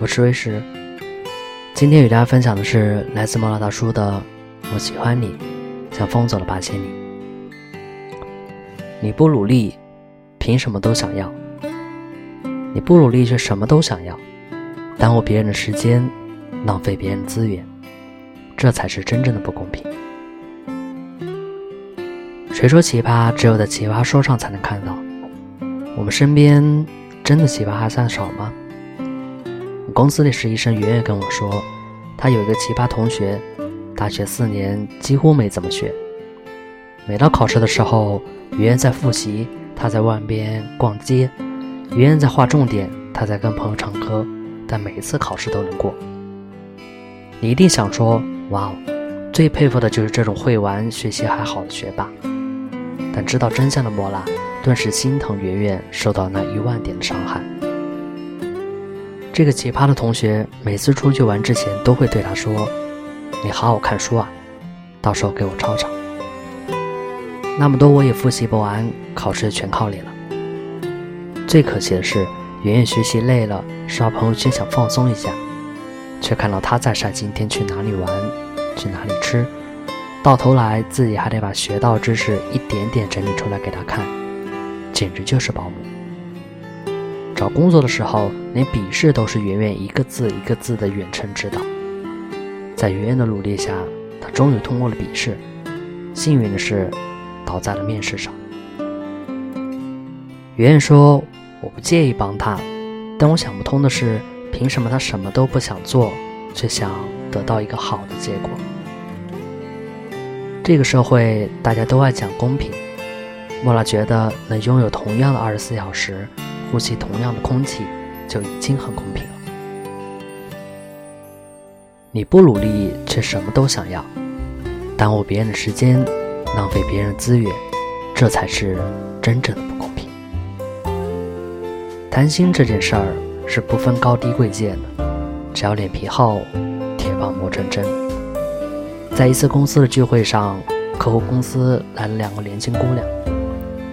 我是瑞石。今天与大家分享的是来自莫拉大叔的《我喜欢你，像风走了八千里》。你不努力，凭什么都想要？你不努力却什么都想要，耽误别人的时间，浪费别人资源，这才是真正的不公平。谁说奇葩只有在奇葩说上才能看到？我们身边真的奇葩还算少吗？公司里实习生圆圆跟我说，她有一个奇葩同学，大学四年几乎没怎么学。每到考试的时候，圆圆在复习，他在外边逛街；圆圆在画重点，他在跟朋友唱歌。但每次考试都能过。你一定想说，哇哦，最佩服的就是这种会玩、学习还好的学霸。但知道真相的莫拉顿时心疼圆圆受到那一万点的伤害。这个奇葩的同学每次出去玩之前都会对他说：“你好好看书啊，到时候给我抄抄。”那么多我也复习不完，考试全靠你了。最可惜的是，圆圆学习累了，刷朋友圈想放松一下，却看到他在晒今天去哪里玩，去哪里吃。到头来，自己还得把学到知识一点点整理出来给他看，简直就是保姆。找工作的时候，连笔试都是圆圆一个字一个字的远程指导。在圆圆的努力下，他终于通过了笔试。幸运的是，倒在了面试上。圆圆说：“我不介意帮他，但我想不通的是，凭什么他什么都不想做，却想得到一个好的结果？”这个社会大家都爱讲公平，莫拉觉得能拥有同样的二十四小时，呼吸同样的空气，就已经很公平了。你不努力却什么都想要，耽误别人的时间，浪费别人的资源，这才是真正的不公平。贪心这件事儿是不分高低贵贱的，只要脸皮厚，铁棒磨成针。在一次公司的聚会上，客户公司来了两个年轻姑娘。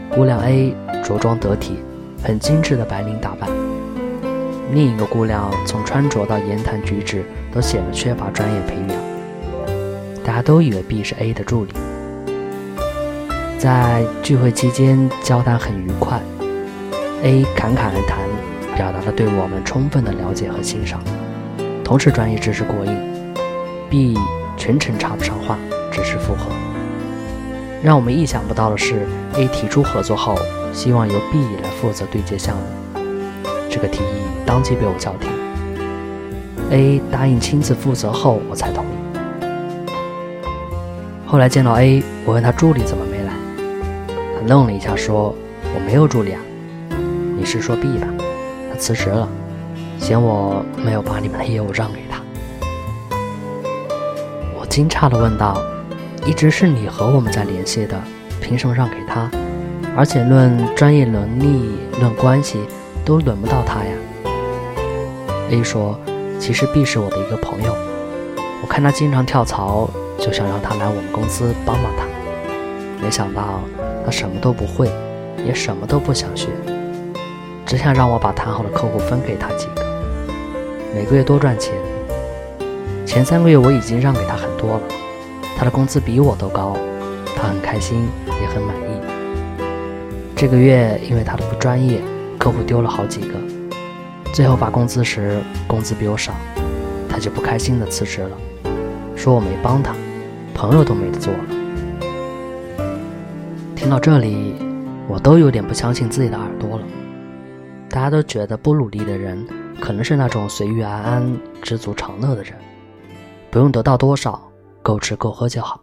姑娘 A 着装得体，很精致的白领打扮；另一个姑娘从穿着到言谈举止都显得缺乏专业培养。大家都以为 B 是 A 的助理。在聚会期间，交谈很愉快，A 侃侃而谈，表达了对我们充分的了解和欣赏，同时专业知识过硬。B。全程插不上话，只是附和。让我们意想不到的是，A 提出合作后，希望由 B 来负责对接项目。这个提议当即被我叫停。A 答应亲自负责后，我才同意。后来见到 A，我问他助理怎么没来，他愣了一下说：“我没有助理啊。”你是说 B 吧？他辞职了，嫌我没有把你们的业务让给他。我惊诧地问道：“一直是你和我们在联系的，凭什么让给他？而且论专业能力、论关系，都轮不到他呀。”A 说：“其实 B 是我的一个朋友，我看他经常跳槽，就想让他来我们公司帮帮他。没想到他什么都不会，也什么都不想学，只想让我把谈好的客户分给他几个，每个月多赚钱。”前三个月我已经让给他很多了，他的工资比我都高，他很开心，也很满意。这个月因为他的不专业，客户丢了好几个，最后发工资时工资比我少，他就不开心的辞职了，说我没帮他，朋友都没得做了。听到这里，我都有点不相信自己的耳朵了。大家都觉得不努力的人，可能是那种随遇而安、知足常乐的人。不用得到多少，够吃够喝就好。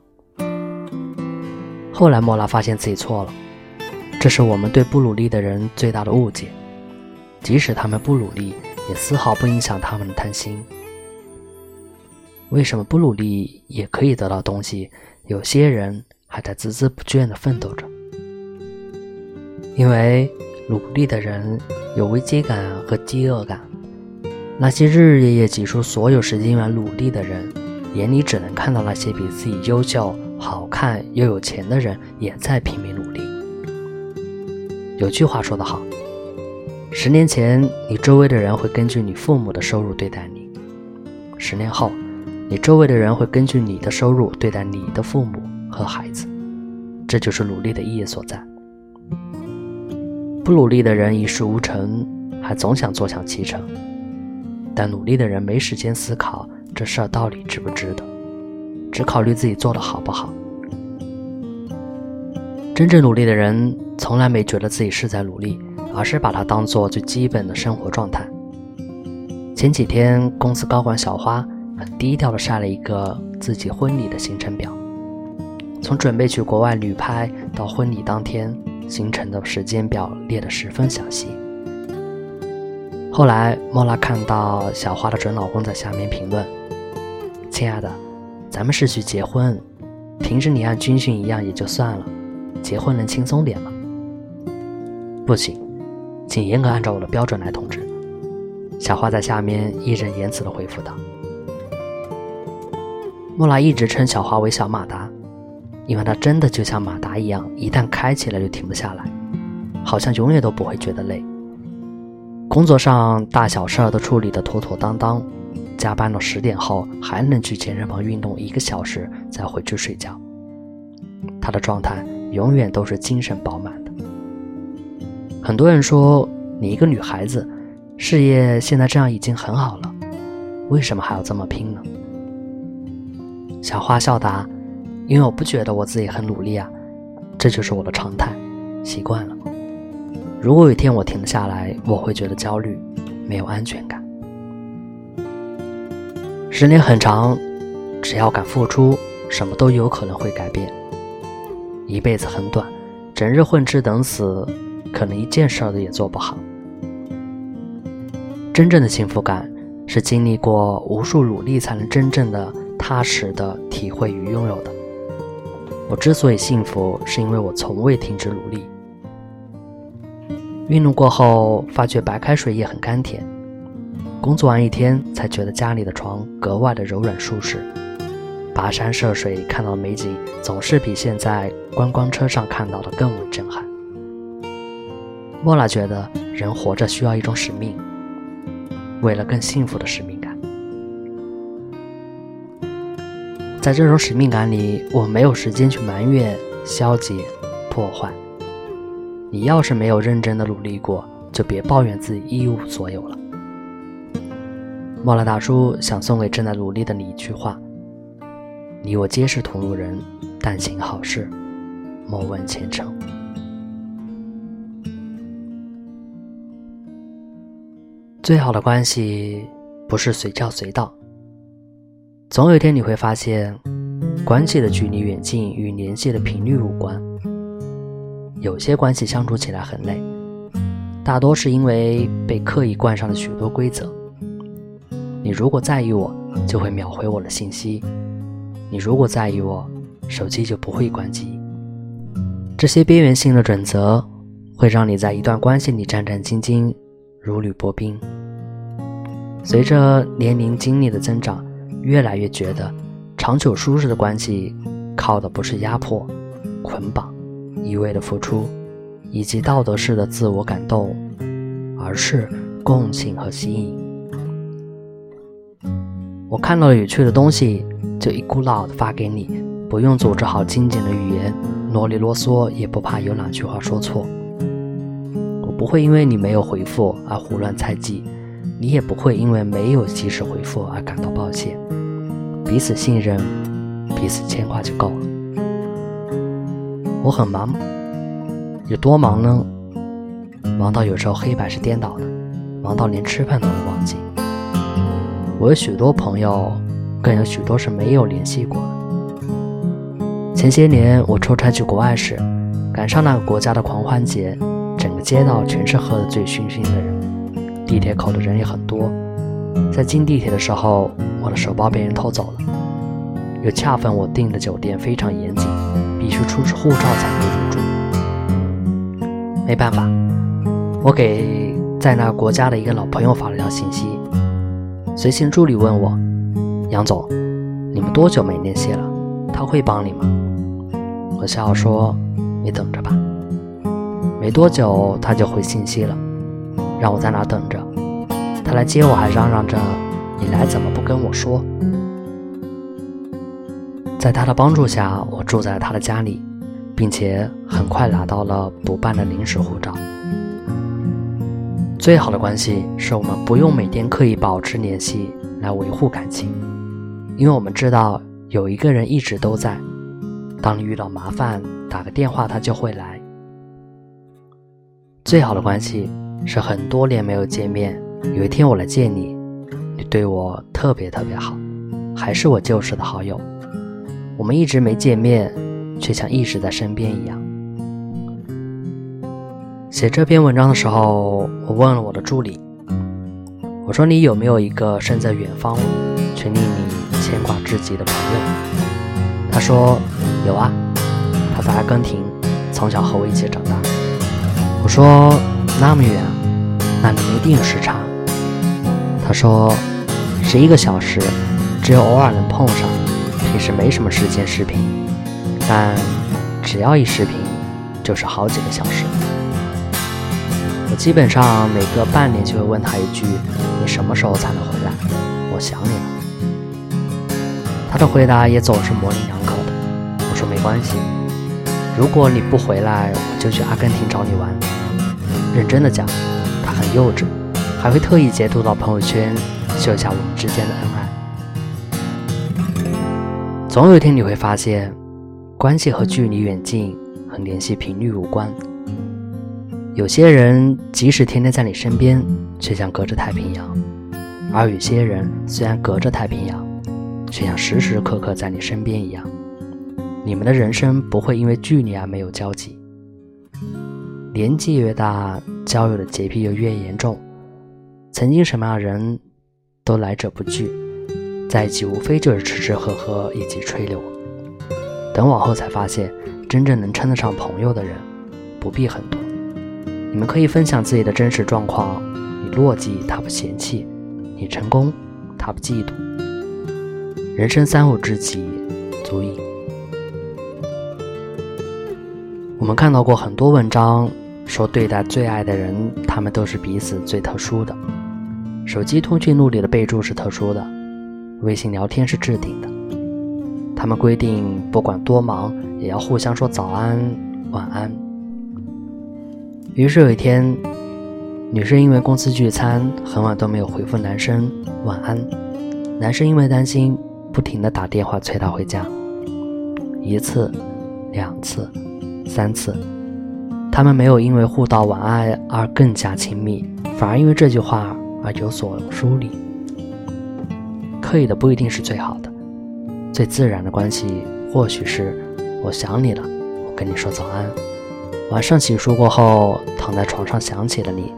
后来莫拉发现自己错了，这是我们对不努力的人最大的误解。即使他们不努力，也丝毫不影响他们的贪心。为什么不努力也可以得到东西？有些人还在孜孜不倦地奋斗着。因为努力的人有危机感和饥饿感。那些日日夜夜挤出所有时间来努力的人，眼里只能看到那些比自己优秀、好看又有钱的人也在拼命努力。有句话说得好：“十年前，你周围的人会根据你父母的收入对待你；十年后，你周围的人会根据你的收入对待你的父母和孩子。这就是努力的意义所在。不努力的人一事无成，还总想坐享其成；但努力的人没时间思考这事儿到底值不值得，只考虑自己做的好不好。真正努力的人，从来没觉得自己是在努力。而是把它当做最基本的生活状态。前几天，公司高管小花很低调地晒了一个自己婚礼的行程表，从准备去国外旅拍到婚礼当天，行程的时间表列得十分详细。后来，莫拉看到小花的准老公在下面评论：“亲爱的，咱们是去结婚，平时你按军训一样也就算了，结婚能轻松点吗？”不行。请严格按照我的标准来通知。小花在下面义正言辞地回复道：“莫拉一直称小花为小马达，因为她真的就像马达一样，一旦开起来就停不下来，好像永远都不会觉得累。工作上大小事儿都处理得妥妥当当，加班到十点后还能去健身房运动一个小时，再回去睡觉。她的状态永远都是精神饱满的。”很多人说你一个女孩子，事业现在这样已经很好了，为什么还要这么拼呢？小花笑答：“因为我不觉得我自己很努力啊，这就是我的常态，习惯了。如果有一天我停下来，我会觉得焦虑，没有安全感。十年很长，只要敢付出，什么都有可能会改变。一辈子很短，整日混吃等死。”可能一件事儿也做不好。真正的幸福感是经历过无数努力才能真正的踏实的体会与拥有的。我之所以幸福，是因为我从未停止努力。运动过后，发觉白开水也很甘甜。工作完一天，才觉得家里的床格外的柔软舒适。跋山涉水看到的美景，总是比现在观光车上看到的更为震撼。莫拉觉得人活着需要一种使命，为了更幸福的使命感。在这种使命感里，我没有时间去埋怨、消极、破坏。你要是没有认真的努力过，就别抱怨自己一无所有了。莫拉大叔想送给正在努力的你一句话：你我皆是同路人，但行好事，莫问前程。最好的关系不是随叫随到。总有一天你会发现，关系的距离远近与联系的频率无关。有些关系相处起来很累，大多是因为被刻意冠上了许多规则。你如果在意我，就会秒回我的信息；你如果在意我，手机就不会关机。这些边缘性的准则，会让你在一段关系里战战兢兢，如履薄冰。随着年龄经历的增长，越来越觉得，长久舒适的关系，靠的不是压迫、捆绑、一味的付出，以及道德式的自我感动，而是共情和吸引。我看到了有趣的东西，就一股脑的发给你，不用组织好精简的语言，啰里啰嗦，也不怕有哪句话说错。我不会因为你没有回复而胡乱猜忌。你也不会因为没有及时回复而感到抱歉，彼此信任，彼此牵挂就够了。我很忙，有多忙呢？忙到有时候黑白是颠倒的，忙到连吃饭都会忘记。我有许多朋友，更有许多是没有联系过的。前些年我出差去国外时，赶上那个国家的狂欢节，整个街道全是喝得醉醺醺的人。地铁口的人也很多，在进地铁的时候，我的手包被人偷走了。又恰逢我订的酒店非常严谨，必须出示护照才能入住。没办法，我给在那个国家的一个老朋友发了条信息。随行助理问我：“杨总，你们多久没联系了？他会帮你吗？”我笑说：“你等着吧。”没多久他就回信息了。让我在那等着。他来接我还嚷嚷着：“你来怎么不跟我说？”在他的帮助下，我住在他的家里，并且很快拿到了补办的临时护照。最好的关系是我们不用每天刻意保持联系来维护感情，因为我们知道有一个人一直都在。当你遇到麻烦，打个电话他就会来。最好的关系是很多年没有见面，有一天我来见你，你对我特别特别好，还是我旧时的好友。我们一直没见面，却像一直在身边一样。写这篇文章的时候，我问了我的助理，我说你有没有一个身在远方却令你牵挂至极的朋友？他说有啊，他在阿根廷，从小和我一起长大。我说那么远，那你一定有时差。他说十一个小时，只有偶尔能碰上。平时没什么时间视频，但只要一视频，就是好几个小时。基本上每隔半年就会问他一句：“你什么时候才能回来？我想你了。”他的回答也总是模棱两可的。我说没关系，如果你不回来，我就去阿根廷找你玩。认真的讲，他很幼稚，还会特意截图到朋友圈秀一下我们之间的恩爱。总有一天你会发现，关系和距离远近和联系频率无关。有些人即使天天在你身边，却像隔着太平洋；而有些人虽然隔着太平洋，却像时时刻刻在你身边一样。你们的人生不会因为距离而没有交集。年纪越大，交友的洁癖就越严重。曾经什么样的人，都来者不拒。在一起无非就是吃吃喝喝以及吹牛，等往后才发现，真正能称得上朋友的人，不必很多。你们可以分享自己的真实状况，你落寂他不嫌弃，你成功他不嫉妒。人生三五知己足矣。我们看到过很多文章，说对待最爱的人，他们都是彼此最特殊的。手机通讯录里的备注是特殊的。微信聊天是置顶的，他们规定不管多忙也要互相说早安、晚安。于是有一天，女生因为公司聚餐很晚都没有回复男生晚安，男生因为担心不停的打电话催她回家。一次、两次、三次，他们没有因为互道晚安而更加亲密，反而因为这句话而有所疏离。刻意的不一定是最好的，最自然的关系或许是我想你了，我跟你说早安。晚上洗漱过后，躺在床上想起了你，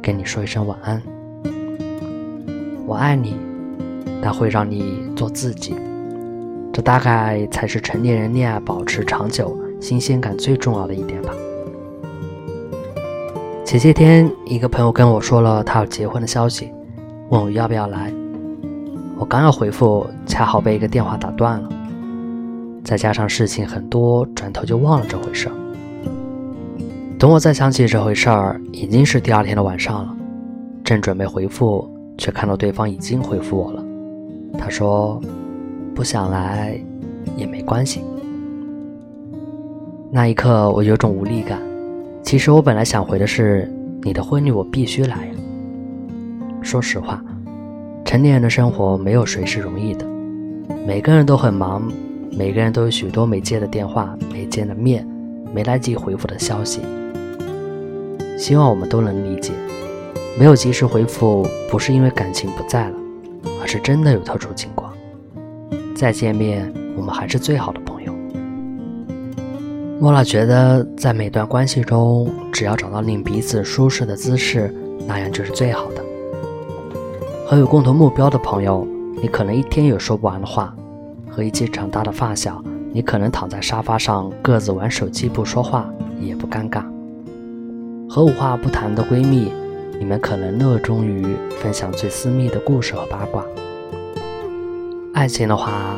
跟你说一声晚安。我爱你，但会让你做自己。这大概才是成年人恋爱保持长久新鲜感最重要的一点吧。前些天，一个朋友跟我说了他要结婚的消息，问我要不要来。我刚要回复，恰好被一个电话打断了。再加上事情很多，转头就忘了这回事儿。等我再想起这回事儿，已经是第二天的晚上了。正准备回复，却看到对方已经回复我了。他说：“不想来也没关系。”那一刻，我有种无力感。其实我本来想回的是：“你的婚礼我必须来。”说实话。成年人的生活没有谁是容易的，每个人都很忙，每个人都有许多没接的电话、没见的面、没来及回复的消息。希望我们都能理解，没有及时回复不是因为感情不在了，而是真的有特殊情况。再见面，我们还是最好的朋友。莫拉觉得，在每段关系中，只要找到令彼此舒适的姿势，那样就是最好的。和有共同目标的朋友，你可能一天有说不完的话；和一起长大的发小，你可能躺在沙发上各自玩手机不说话也不尴尬；和无话不谈的闺蜜你们可能热衷于分享最私密的故事和八卦。爱情的话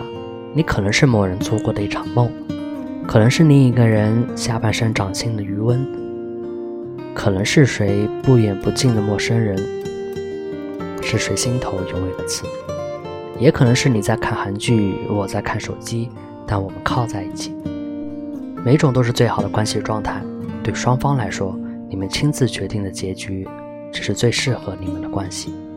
你可能是某人做过的一场梦可能是另一个人下半生掌心的余温可能是谁不远不近的陌生人是谁心头永远的刺。也可能是你在看韩剧我在看手机但我们靠在一起。每种都是最好的关系状态对双方来说你们亲自决定的结局只是最适合你们的关系。